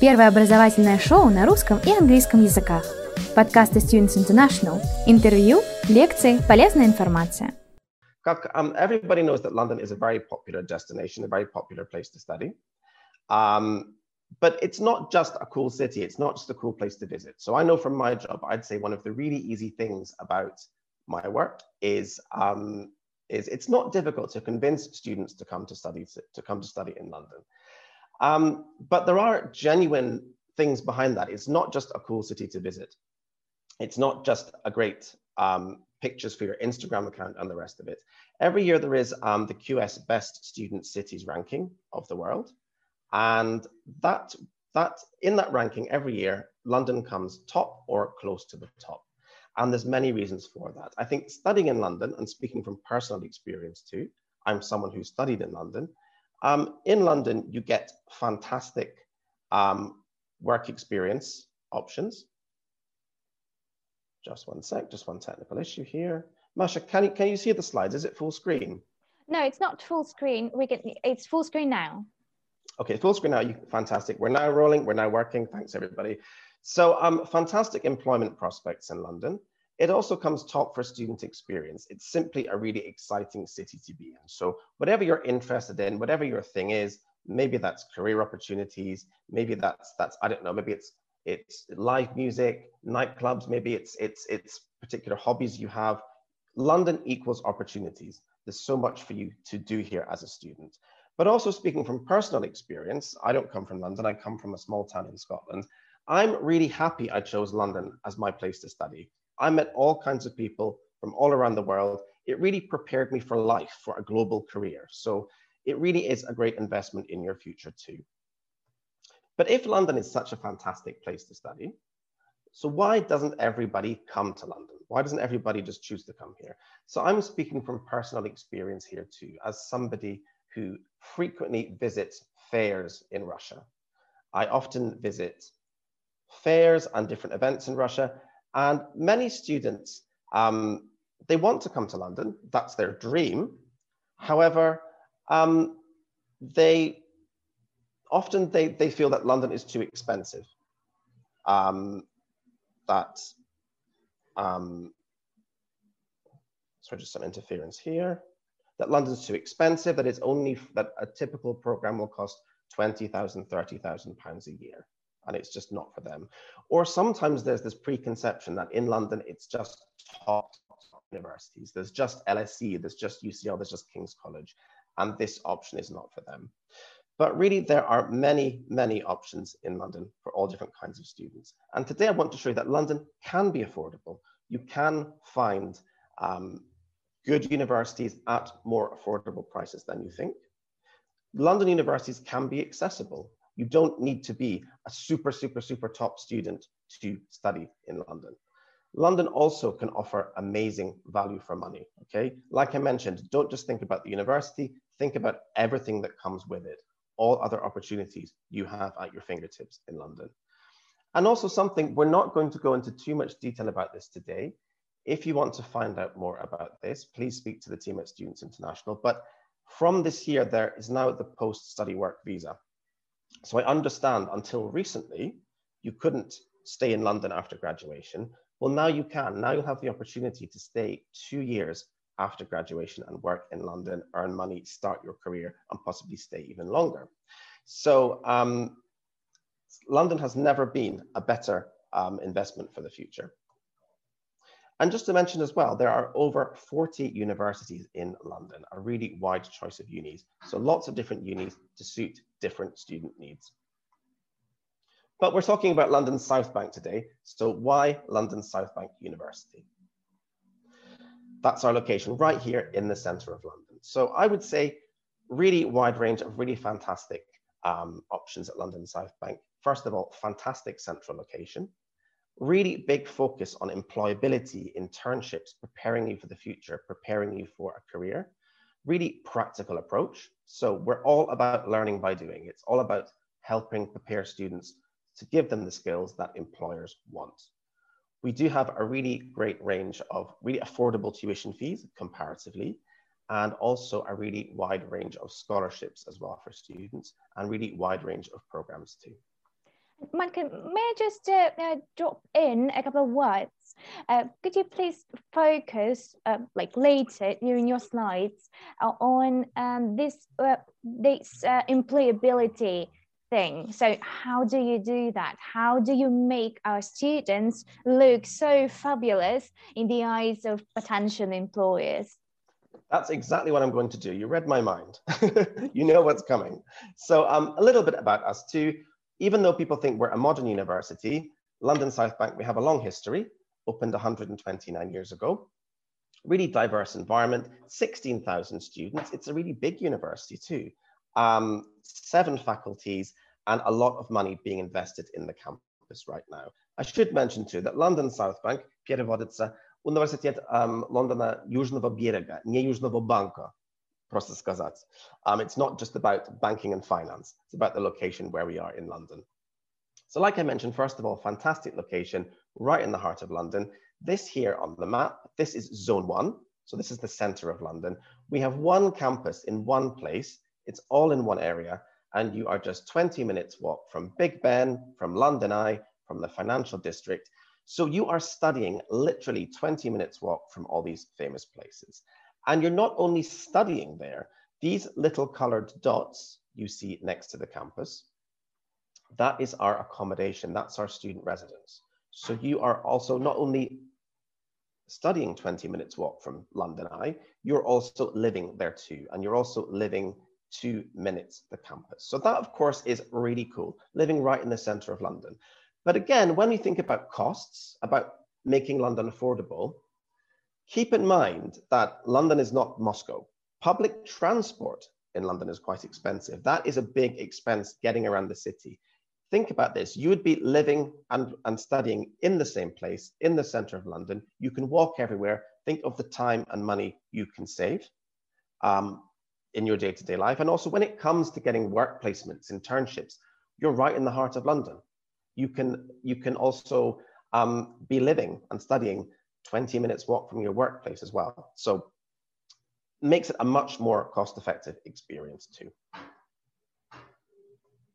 Первое образовательное шоу на русском и английском языках. Подкасты Students International. Интервью, лекции, полезная информация. Как um, everybody knows that London is a very popular destination, a very popular place to study. Um, but it's not just a cool city. It's not just a cool place to visit. So I know from my job, I'd say one of the really easy things about my work is um, is it's not difficult to convince students to come to study to, to come to study in London. Um, but there are genuine things behind that. It's not just a cool city to visit. It's not just a great um, pictures for your Instagram account and the rest of it. Every year there is um, the QS Best Student Cities ranking of the world. And that, that in that ranking every year, London comes top or close to the top. And there's many reasons for that. I think studying in London and speaking from personal experience too, I'm someone who studied in London. Um, in London, you get fantastic um, work experience options. Just one sec, just one technical issue here. Masha, can you, can you see the slides? Is it full screen? No, it's not full screen. We get it's full screen now. Okay, full screen now. You, fantastic. We're now rolling. We're now working. Thanks, everybody. So um, fantastic employment prospects in London. It also comes top for student experience. It's simply a really exciting city to be in. So whatever you're interested in, whatever your thing is, maybe that's career opportunities, maybe that's that's I don't know, maybe it's it's live music, nightclubs, maybe it's it's it's particular hobbies you have. London equals opportunities. There's so much for you to do here as a student. But also speaking from personal experience, I don't come from London, I come from a small town in Scotland. I'm really happy I chose London as my place to study. I met all kinds of people from all around the world. It really prepared me for life, for a global career. So it really is a great investment in your future too. But if London is such a fantastic place to study, so why doesn't everybody come to London? Why doesn't everybody just choose to come here? So I'm speaking from personal experience here too, as somebody who frequently visits fairs in Russia. I often visit fairs and different events in Russia, and many students, um, they want to come to London, that's their dream. However, um, they often they, they feel that London is too expensive. Um, that, um, sorry, just some interference here. That London's too expensive, that it's only, that a typical program will cost 20,000, 30,000 pounds a year and it's just not for them. Or sometimes there's this preconception that in London, it's just top, top universities. There's just LSE, there's just UCL, there's just King's College, and this option is not for them. But really, there are many, many options in London for all different kinds of students. And today I want to show you that London can be affordable. You can find um, good universities at more affordable prices than you think. London universities can be accessible. You don't need to be a super, super, super top student to study in London. London also can offer amazing value for money, okay? Like I mentioned, don't just think about the university, think about everything that comes with it, all other opportunities you have at your fingertips in London. And also something, we're not going to go into too much detail about this today. If you want to find out more about this, please speak to the team at Students International. But from this year, there is now the post-study work visa. So I understand until recently, you couldn't stay in London after graduation. Well, now you can. Now you'll have the opportunity to stay two years after graduation and work in London, earn money, start your career, and possibly stay even longer. So um, London has never been a better um, investment for the future. And just to mention as well, there are over 40 universities in London, a really wide choice of unis. So lots of different unis to suit different student needs. But we're talking about London South Bank today. So why London South Bank University? That's our location right here in the center of London. So I would say really wide range of really fantastic um, options at London South Bank. First of all, fantastic central location really big focus on employability, internships, preparing you for the future, preparing you for a career, really practical approach. So we're all about learning by doing. It's all about helping prepare students to give them the skills that employers want. We do have a really great range of really affordable tuition fees comparatively, and also a really wide range of scholarships as well for students and really wide range of programs too. Malcolm, may I just uh, uh, drop in a couple of words? Uh, could you please focus, uh, like later during your slides, uh, on um, this uh, this employability thing? So, how do you do that? How do you make our students look so fabulous in the eyes of potential employers? That's exactly what I'm going to do. You read my mind. you know what's coming. So, um, a little bit about us too even though people think we're a modern university, London South Bank, we have a long history, opened 129 years ago. Really diverse environment, 16,000 students. It's a really big university too. Um, seven faculties and a lot of money being invested in the campus right now. I should mention too that London South Bank переводится Университет um, Лондона Южного берега, не Южного банка process gazettes. Um, it's not just about banking and finance, it's about the location where we are in London. So like I mentioned, first of all, fantastic location right in the heart of London. This here on the map, this is zone one. So this is the center of London. We have one campus in one place. It's all in one area. And you are just 20 minutes walk from Big Ben, from London Eye, from the financial district. So you are studying literally 20 minutes walk from all these famous places. And you're not only studying there, these little colored dots you see next to the campus, that is our accommodation, that's our student residence. So you are also not only studying 20 minutes walk from London Eye, you're also living there too. And you're also living two minutes the campus. So that of course is really cool, living right in the center of London. But again, when we think about costs, about making London affordable, Keep in mind that London is not Moscow. Public transport in London is quite expensive. That is a big expense getting around the city. Think about this. You would be living and, and studying in the same place, in the center of London. You can walk everywhere. Think of the time and money you can save um, in your day to day life. And also, when it comes to getting work placements, internships, you're right in the heart of London. You can, you can also um, be living and studying 20 minutes walk from your workplace as well. So makes it a much more cost-effective experience too.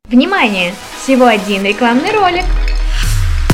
Внимание! Всего один рекламный ролик.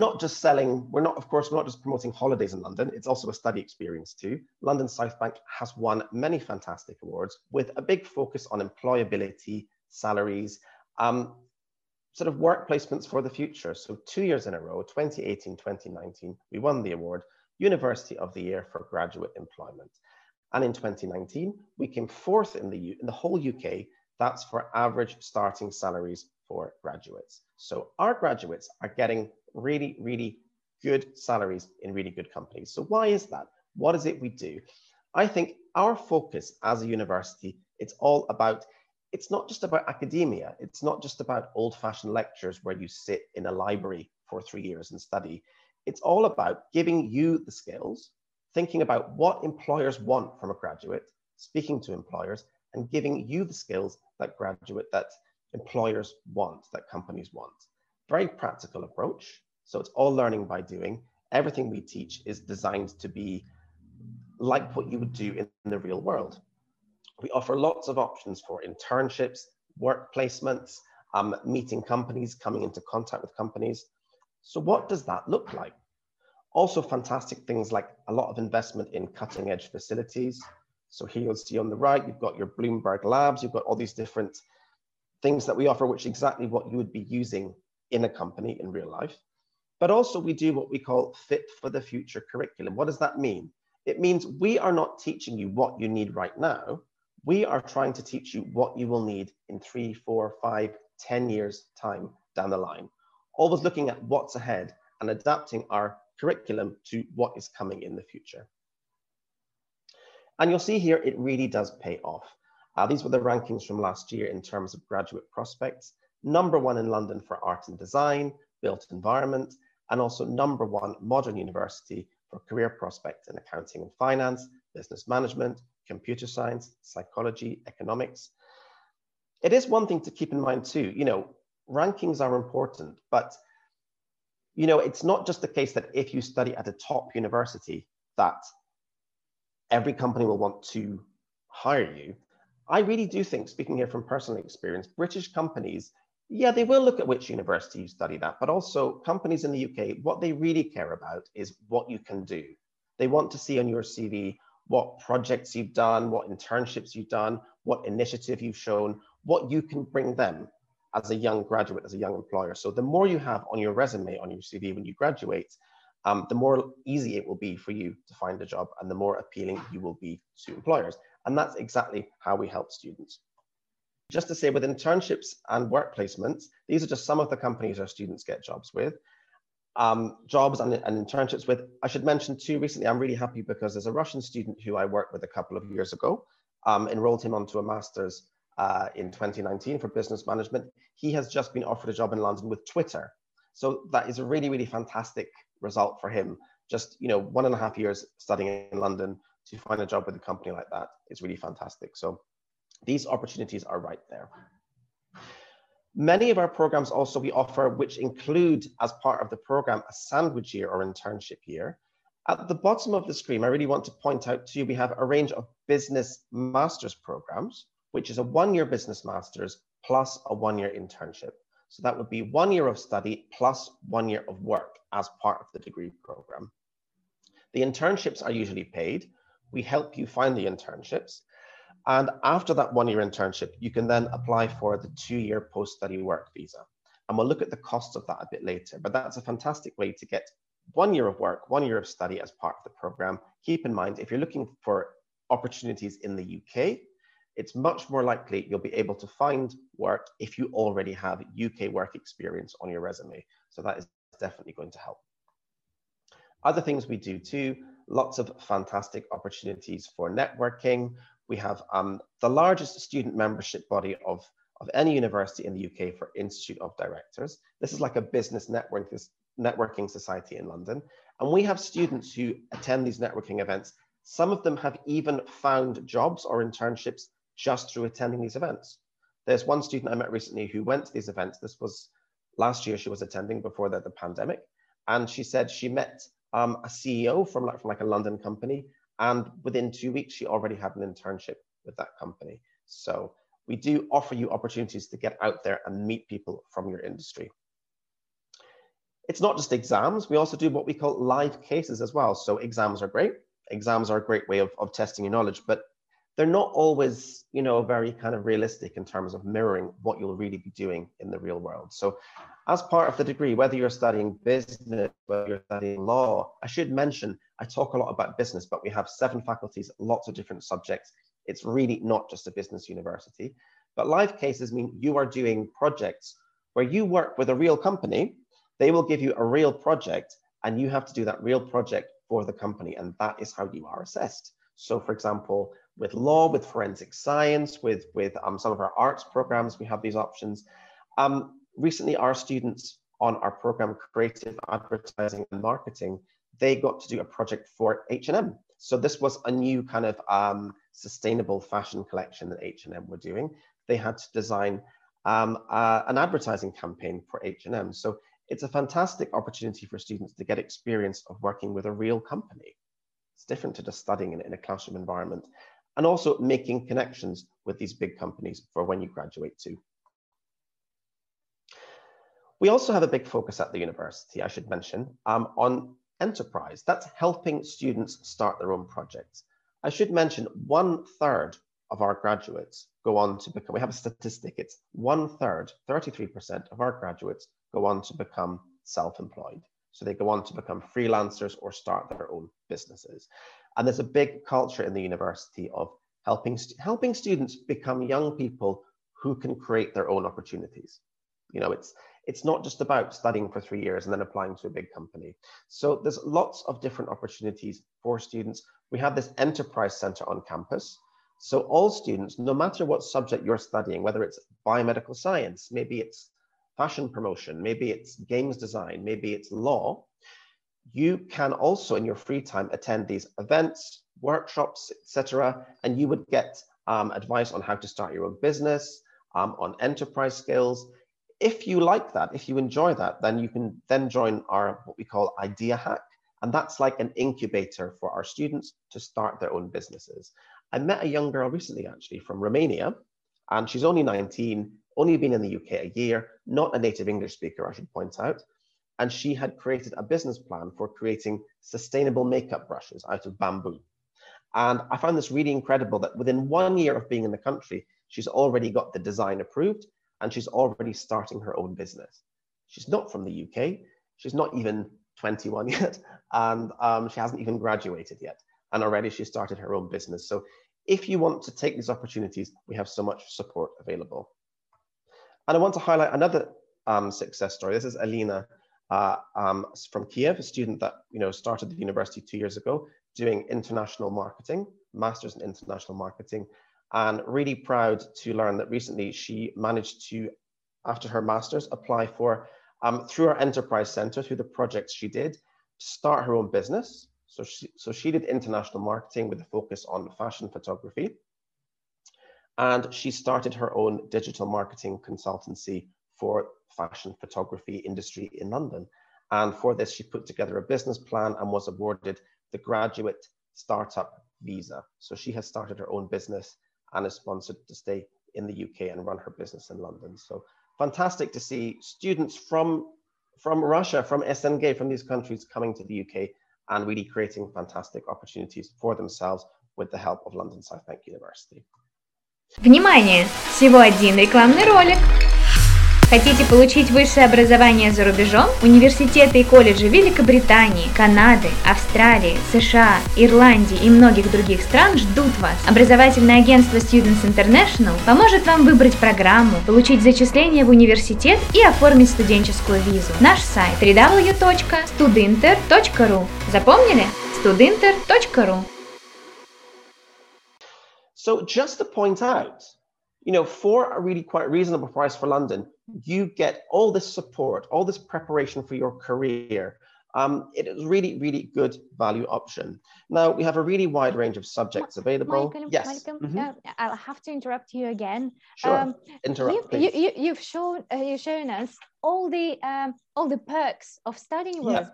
not just selling, we're not, of course, we're not just promoting holidays in London, it's also a study experience too. London South Bank has won many fantastic awards with a big focus on employability, salaries, um, sort of work placements for the future. So two years in a row, 2018, 2019, we won the award, University of the Year for Graduate Employment. And in 2019, we came fourth in the, in the whole UK. That's for average starting salaries for graduates. So our graduates are getting really, really good salaries in really good companies. So why is that? What is it we do? I think our focus as a university, it's all about, it's not just about academia. It's not just about old fashioned lectures where you sit in a library for three years and study. It's all about giving you the skills, thinking about what employers want from a graduate, speaking to employers and giving you the skills that graduate, that employers want, that companies want very practical approach. So it's all learning by doing. Everything we teach is designed to be like what you would do in the real world. We offer lots of options for internships, work placements, um, meeting companies, coming into contact with companies. So what does that look like? Also fantastic things like a lot of investment in cutting edge facilities. So here you'll see on the right, you've got your Bloomberg labs, you've got all these different things that we offer, which exactly what you would be using in a company in real life. But also we do what we call fit for the future curriculum. What does that mean? It means we are not teaching you what you need right now. We are trying to teach you what you will need in three, four, five, ten years time down the line. Always looking at what's ahead and adapting our curriculum to what is coming in the future. And you'll see here, it really does pay off. Uh, these were the rankings from last year in terms of graduate prospects number one in London for art and design, built environment, and also number one modern university for career prospects in accounting and finance, business management, computer science, psychology, economics. It is one thing to keep in mind too, you know, rankings are important, but you know, it's not just the case that if you study at a top university that every company will want to hire you. I really do think, speaking here from personal experience, British companies, yeah, they will look at which university you study that, but also companies in the UK, what they really care about is what you can do. They want to see on your CV what projects you've done, what internships you've done, what initiative you've shown, what you can bring them as a young graduate, as a young employer. So the more you have on your resume, on your CV when you graduate, um, the more easy it will be for you to find a job and the more appealing you will be to employers. And that's exactly how we help students. Just to say with internships and work placements, these are just some of the companies our students get jobs with. Um, jobs and, and, internships with, I should mention too, recently I'm really happy because there's a Russian student who I worked with a couple of years ago, um, enrolled him onto a master's uh, in 2019 for business management. He has just been offered a job in London with Twitter. So that is a really, really fantastic result for him. Just you know, one and a half years studying in London to find a job with a company like that is really fantastic. So these opportunities are right there. Many of our programs also we offer, which include as part of the program, a sandwich year or internship year. At the bottom of the screen, I really want to point out to you, we have a range of business master's programs, which is a one-year business master's plus a one-year internship. So that would be one year of study plus one year of work as part of the degree program. The internships are usually paid. We help you find the internships. And after that one year internship, you can then apply for the two year post study work visa. And we'll look at the cost of that a bit later, but that's a fantastic way to get one year of work, one year of study as part of the program. Keep in mind, if you're looking for opportunities in the UK, it's much more likely you'll be able to find work if you already have UK work experience on your resume. So that is definitely going to help. Other things we do too, lots of fantastic opportunities for networking. We have um, the largest student membership body of, of any university in the UK for Institute of Directors. This is like a business network, networking society in London. And we have students who attend these networking events. Some of them have even found jobs or internships just through attending these events. There's one student I met recently who went to these events. This was last year she was attending before the, the pandemic. And she said she met um, a CEO from like, from like a London company. And within two weeks, she already had an internship with that company. So we do offer you opportunities to get out there and meet people from your industry. It's not just exams. We also do what we call live cases as well. So exams are great. Exams are a great way of, of testing your knowledge, but they're not always, you know, very kind of realistic in terms of mirroring what you'll really be doing in the real world. So as part of the degree, whether you're studying business, whether you're studying law, I should mention, I talk a lot about business, but we have seven faculties, lots of different subjects. It's really not just a business university. But live cases mean you are doing projects where you work with a real company, they will give you a real project and you have to do that real project for the company. And that is how you are assessed. So for example, with law, with forensic science, with, with um, some of our arts programs, we have these options. Um, recently, our students on our program, Creative Advertising and Marketing, they got to do a project for H&M. So this was a new kind of um, sustainable fashion collection that H&M were doing. They had to design um, uh, an advertising campaign for H&M. So it's a fantastic opportunity for students to get experience of working with a real company. It's different to just studying in, in a classroom environment and also making connections with these big companies for when you graduate too. We also have a big focus at the university, I should mention, um, on enterprise. That's helping students start their own projects. I should mention one third of our graduates go on to become, we have a statistic, it's one third, 33% of our graduates go on to become self-employed. So they go on to become freelancers or start their own businesses. And there's a big culture in the university of helping, helping students become young people who can create their own opportunities. You know, it's, it's not just about studying for three years and then applying to a big company. So there's lots of different opportunities for students. We have this enterprise center on campus. So all students, no matter what subject you're studying, whether it's biomedical science, maybe it's fashion promotion, maybe it's games design, maybe it's law, you can also in your free time attend these events, workshops, etc. And you would get um, advice on how to start your own business, um, on enterprise skills. If you like that, if you enjoy that, then you can then join our what we call Idea Hack. And that's like an incubator for our students to start their own businesses. I met a young girl recently, actually, from Romania, and she's only 19, only been in the UK a year, not a native English speaker, I should point out. And she had created a business plan for creating sustainable makeup brushes out of bamboo. And I found this really incredible that within one year of being in the country, she's already got the design approved and she's already starting her own business. She's not from the UK. She's not even 21 yet, and um, she hasn't even graduated yet. And already she started her own business. So if you want to take these opportunities, we have so much support available. And I want to highlight another um, success story. This is Alina uh, um, from Kiev, a student that you know started the university two years ago doing international marketing, master's in international marketing, and really proud to learn that recently she managed to, after her master's, apply for, um, through our enterprise center, through the projects she did, start her own business. So she, so she did international marketing with a focus on fashion photography. And she started her own digital marketing consultancy for fashion photography industry in London. And for this, she put together a business plan and was awarded the graduate startup visa. So she has started her own business and is sponsored to stay in the UK and run her business in London. So fantastic to see students from, from Russia, from SNG, from these countries coming to the UK and really creating fantastic opportunities for themselves with the help of London South Bank University. Внимание! Всего один рекламный ролик. Хотите получить высшее образование за рубежом? Университеты и колледжи Великобритании, Канады, Австралии, США, Ирландии и многих других стран ждут вас. Образовательное агентство Students International поможет вам выбрать программу, получить зачисление в университет и оформить студенческую визу. Наш сайт www.studinter.ru Запомнили? studinter.ru So just to point out, you know, for a really quite reasonable price for London, you get all this support, all this preparation for your career. Um, it is really, really good value option. Now we have a really wide range of subjects available. Malcolm, yes, Malcolm, Mhm. uh, I'll have to interrupt you again. sure. Um, Interrupt, you, please. you, shown uh, you've shown us all the um, all the perks of studying with Yeah.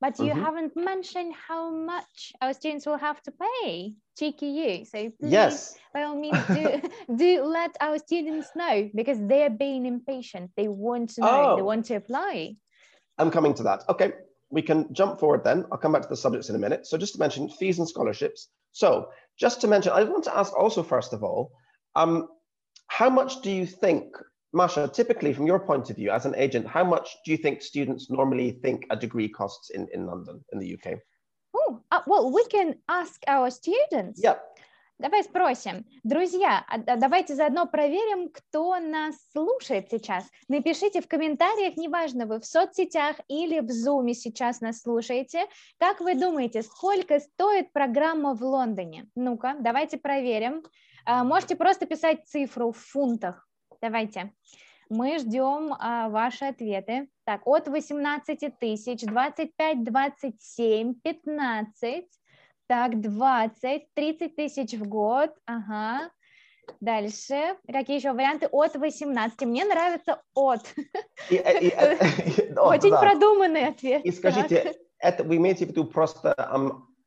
BU, but you Mhm. haven't mentioned how much our students will have to pay. You. So please, yes, by all means, do do let our students know because they're being impatient. They want to know. They Oh. want to apply. I'm coming to that. Okay, we can jump forward then. I'll come back to the subjects in a minute. So just to mention fees and scholarships. So just to mention, I want to ask also, first of all, um, how much do you think, Masha, typically from your point of view as an agent, how much do you think students normally think a degree costs in, in London, in the UK? Oh, uh, well, we can ask our students. Yeah, Давай спросим. Друзья, а да- давайте заодно проверим, кто нас слушает сейчас. Напишите в комментариях, неважно, вы в соцсетях или в Zoom сейчас нас слушаете. Как вы думаете, сколько стоит программа в Лондоне? Ну-ка, давайте проверим. А, Можете просто писать цифру в фунтах. Давайте. Мы ждем а, ваши ответы. Так, от 18 тысяч, 25, 27, 15, так, 20, 30 тысяч в год, ага. Дальше, какие еще варианты? От 18. Мне нравится от. И- и- и- о, Очень да. продуманный ответ. И Так. скажите, это вы имеете в виду просто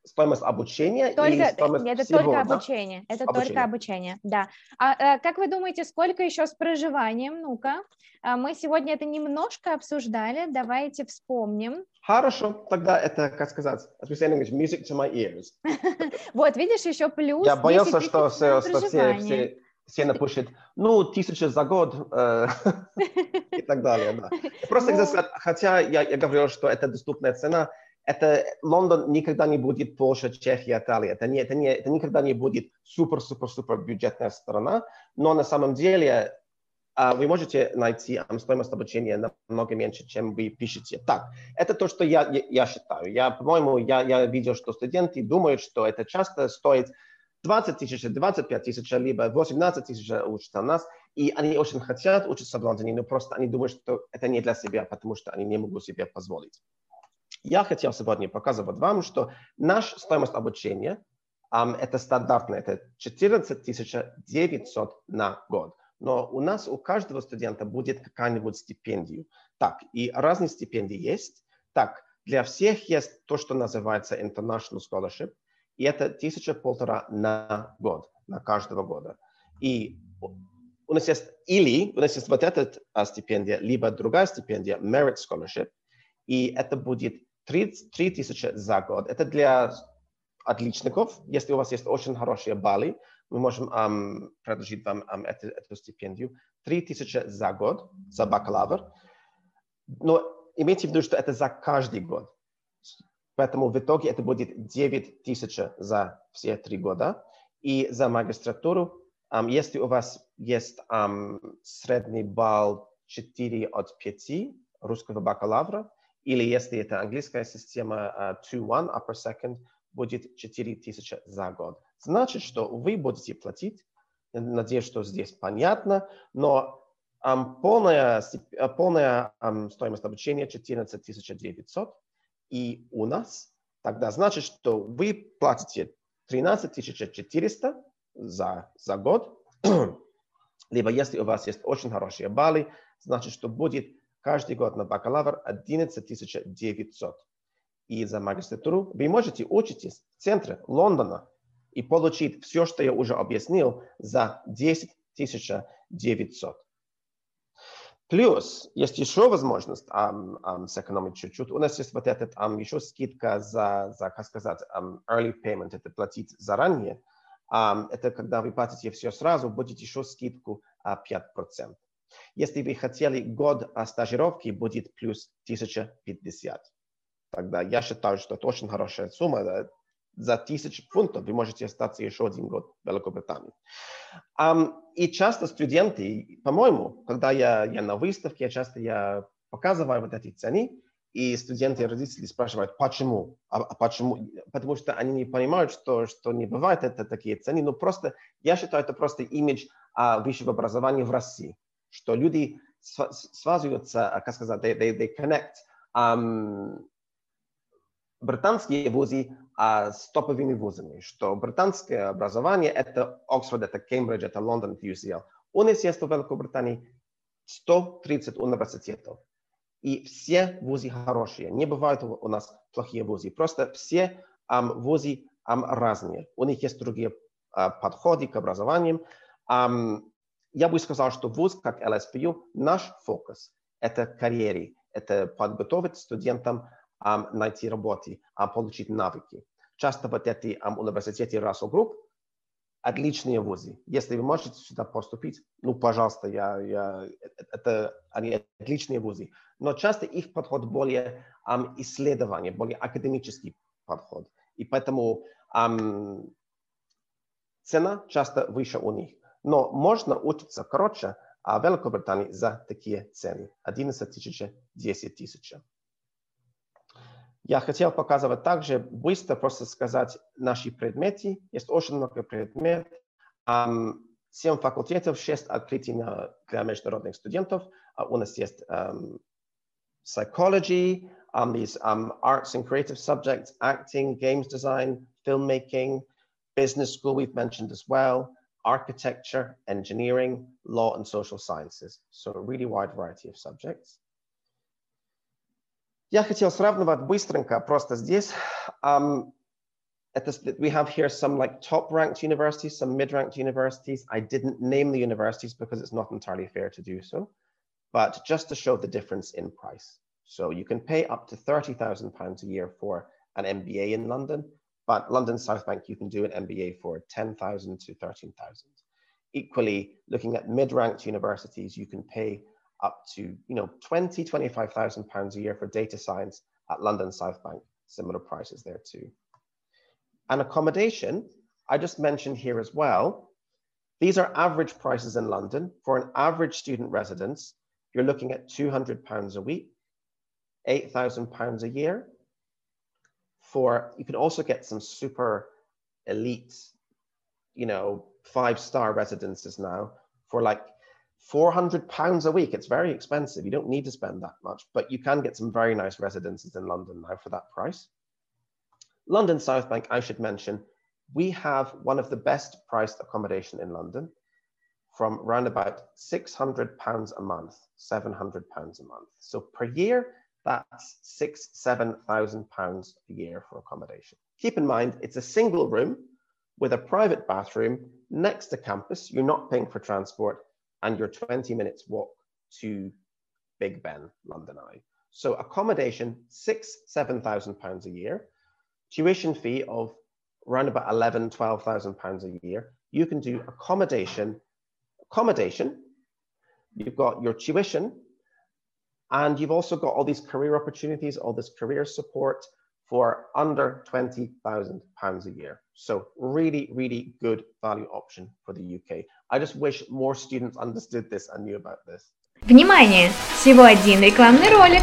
стоимость обучения Только, или стоимость это всего, только да? обучение. Это Обучение. только обучение, да. А, э, как вы думаете, сколько еще с проживанием? Ну-ка, А, мы сегодня это немножко обсуждали. Давайте вспомним. Хорошо, тогда это, как сказать, English, music to my ears. Вот, видишь, еще плюс. Я 10 боялся, что, все, что все, все, все напишут, ну, тысяча за год э, и так далее. Да. Просто, Ну. хотел сказать, хотя я, я говорил, что это доступная цена, это Лондон никогда не будет Польша, Чехия, Италия. Это, не, это, не, это никогда не будет супер-супер-супер бюджетная страна, но на самом деле а, вы можете найти стоимость обучения намного меньше, чем вы пишете. Так, это то, что я, я, я считаю. Я, по-моему, я, я видел, что студенты думают, что это часто стоит 20 тысяч, 25 тысяч, либо 18 тысяч учатся у нас, и они очень хотят учиться в Лондоне, но просто они думают, что это не для себя, потому что они не могут себе позволить. Я хотел сегодня показывать вам, что наша стоимость обучения um, это стандартно, это 14 900 на год. Но у нас у каждого студента будет какая-нибудь стипендия. Так, и разные стипендии есть. Так, для всех есть то, что называется International Scholarship, и это тысяча полтора на год, на каждого года. И у нас есть или у нас есть вот эта а, стипендия, либо другая стипендия, Merit Scholarship, и это будет 3 тысячи за год. Это для отличников. Если у вас есть очень хорошие баллы, мы можем um, предложить вам um, эту, эту стипендию. 3 тысячи за год, за бакалавр. Но имейте в виду, что это за каждый год. Поэтому в итоге это будет 9 тысяч за все три года. И за магистратуру, um, если у вас есть um, средний балл 4 от 5 русского бакалавра, или если это английская система uh, 2-1, upper second, будет 4 тысячи за год. Значит, что вы будете платить, надеюсь, что здесь понятно, но um, полная, полная um, стоимость обучения 14 900, и у нас тогда значит, что вы платите 13 400 за, за год, либо если у вас есть очень хорошие баллы, значит, что будет каждый год на бакалавр 11 900. И за магистратуру вы можете учиться в центре Лондона и получить все, что я уже объяснил, за 10 900. Плюс есть еще возможность um, um, сэкономить чуть-чуть. У нас есть вот этот um, еще скидка за, за как сказать, um, early payment, это платить заранее. Um, это когда вы платите все сразу, будет еще скидку uh, 5%. Если вы хотели год стажировки, будет плюс 1050. Тогда я считаю, что это очень хорошая сумма за тысячу фунтов вы можете остаться еще один год в Великобритании. И часто студенты, по-моему, когда я, я на выставке, часто я показываю вот эти цены, и студенты и родители спрашивают, почему? А, а почему? Потому что они не понимают, что, что не бывает это такие цены. Но просто, я считаю, это просто имидж а, высшего образования в России, что люди связываются, как сказать, they, they, they connect um, британские вузы а, с топовыми вузами, что британское образование – это Оксфорд, это Кембридж, это Лондон, это UCL. У нас есть в Великобритании 130 университетов. И все вузы хорошие. Не бывает у нас плохие вузы. Просто все um, вузы um, разные. У них есть другие uh, подходы к образованию. Um, я бы сказал, что вуз, как LSPU, наш фокус – это карьеры, это подготовить студентам um, найти работу, um, получить навыки. Часто вот эти um, университеты Russell Group отличные вузы. Если вы можете сюда поступить, ну, пожалуйста, я, я, это они отличные вузы. Но часто их подход более um, исследование, более академический подход. И поэтому um, цена часто выше у них. Но можно учиться короче, а в Великобритании за такие цены. 11 тысяч, 10 тысяч. Я хотел показывать также быстро просто сказать наши предметы. Есть очень много предметов. Um, 7 факультетов, 6 открытий для международных студентов. Uh, у нас есть um, psychology, um, these um, arts and creative subjects, acting, games design, filmmaking, business school we've mentioned as well, architecture, engineering, law and social sciences. So a really wide variety of subjects. Я хотел сравнивать быстренько просто здесь. Um, это, we have here some like top ranked universities, some mid ranked universities. I didn't name the universities because it's not entirely fair to do so, but just to show the difference in price. So you can pay up to 30,000 pounds a year for an MBA in London, but London South Bank, you can do an MBA for 10,000 to 13,000. Equally, looking at mid-ranked universities, you can pay up to you know 20 25,000 pounds a year for data science at London South Bank. Similar prices there too. And accommodation I just mentioned here as well these are average prices in London. For an average student residence you're looking at 200 pounds a week 8,000 pounds a year for you can also get some super elite you know, five star residences now for like 400 pounds a week. It's very expensive. You don't need to spend that much, but you can get some very nice residences in London now for that price. London South Bank, I should mention, we have one of the best priced accommodation in London from around about 600 pounds a month, 700 pounds a month. So per year, that's six, 7,000 pounds a year for accommodation. Keep in mind, it's a single room with a private bathroom next to campus. You're not paying for transport and you're 20 minutes walk to Big Ben, London Eye. So accommodation, six, 7,000 pounds a year. Tuition fee of around about 11, 12,000 pounds a year. You can do accommodation, accommodation. You've got your tuition, and you've also got all these career opportunities, all this career support for under 20,000 pounds a year. So really, really good value option for the UK. I just wish more students understood this and knew about this. Внимание! Всего один рекламный ролик.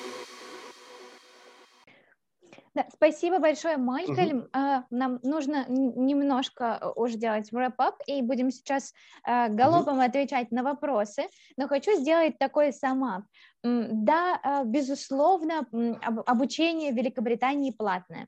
Да, спасибо большое, Малькольм. Uh-huh. Нам нужно немножко э, уже делать wrap-up, и будем сейчас э, галопом uh-huh. отвечать на вопросы, но хочу сделать такой самап. Да, безусловно, обучение в Великобритании платное.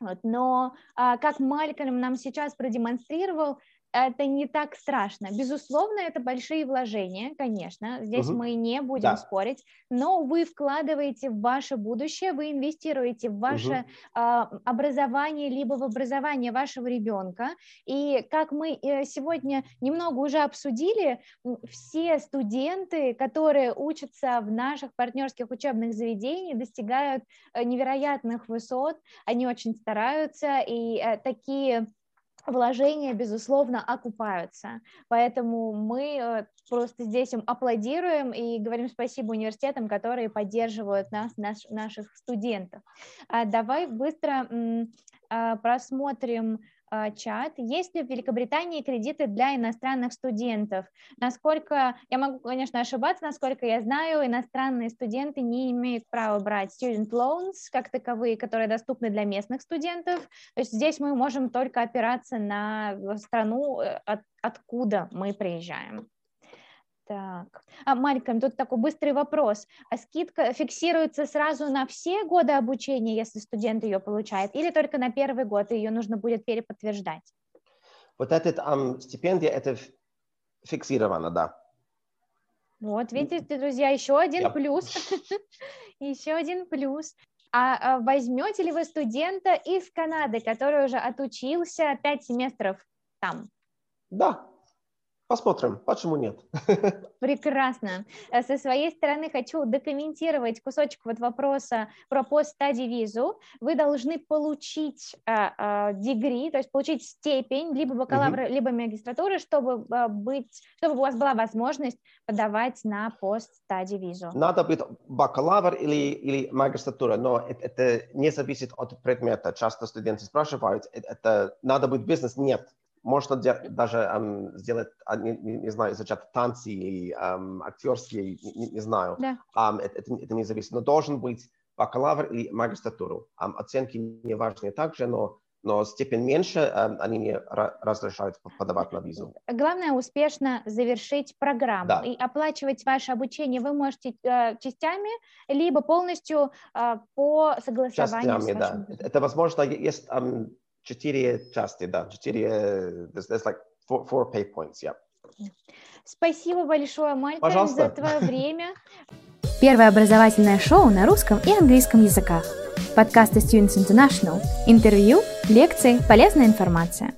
Вот, но, а, как Малькольм нам сейчас продемонстрировал, это не так страшно. Безусловно, это большие вложения, конечно, здесь угу. мы не будем да. спорить, но вы вкладываете в ваше будущее, вы инвестируете в ваше угу. э, образование, либо в образование вашего ребенка. И как мы э, сегодня немного уже обсудили, все студенты, которые учатся в наших партнерских учебных заведениях, достигают э, невероятных высот, они очень стараются, и э, такие вложения, безусловно, окупаются. Поэтому мы э, просто здесь им аплодируем и говорим спасибо университетам, которые поддерживают нас, наш, наших студентов. А давай быстро а, просмотрим чат. Есть ли в Великобритании кредиты для иностранных студентов? Насколько, я могу, конечно, ошибаться, насколько я знаю, иностранные студенты не имеют права брать student loans как таковые, которые доступны для местных студентов. То есть здесь мы можем только опираться на страну, э, от, откуда мы приезжаем. Так, а, Марика, тут такой быстрый вопрос. А скидка фиксируется сразу на все годы обучения, если студент ее получает, или только на первый год, и ее нужно будет переподтверждать? Вот эта um, стипендия, это фиксировано, да. Вот, видите, друзья, еще один yep. плюс. еще один плюс. А, а возьмете ли вы студента из Канады, который уже отучился пять семестров там? Да, Посмотрим, почему нет. Прекрасно. Э, со своей стороны хочу документировать кусочек вот вопроса про пост-стадий-визу. Вы должны получить э, э, дегри, то есть получить степень либо бакалавра, угу. либо магистратуры, чтобы быть, чтобы у вас была возможность подавать на пост-стадий-визу. Надо быть бакалавр или, или магистратура, но это, это не зависит от предмета. Часто студенты спрашивают, это, это надо быть бизнес? Нет можно даже um, сделать, не, не, не знаю, изучать танцы или um, актерские, не, не знаю. Да. Um, это, это не зависит. Но должен быть бакалавр или магистратуру. Um, оценки не важны также, но но степень меньше, они не разрешают подавать на визу. Главное успешно завершить программу да. и оплачивать ваше обучение вы можете uh, частями, либо полностью uh, по согласованию частями, да. Это возможно, есть четыре части, да, четыре, there's, there's like four, four pay points, yeah. Спасибо большое, Малькольм, за твое время. Первое образовательное шоу на русском и английском языках. Подкасты Students International. Интервью, лекции, полезная информация.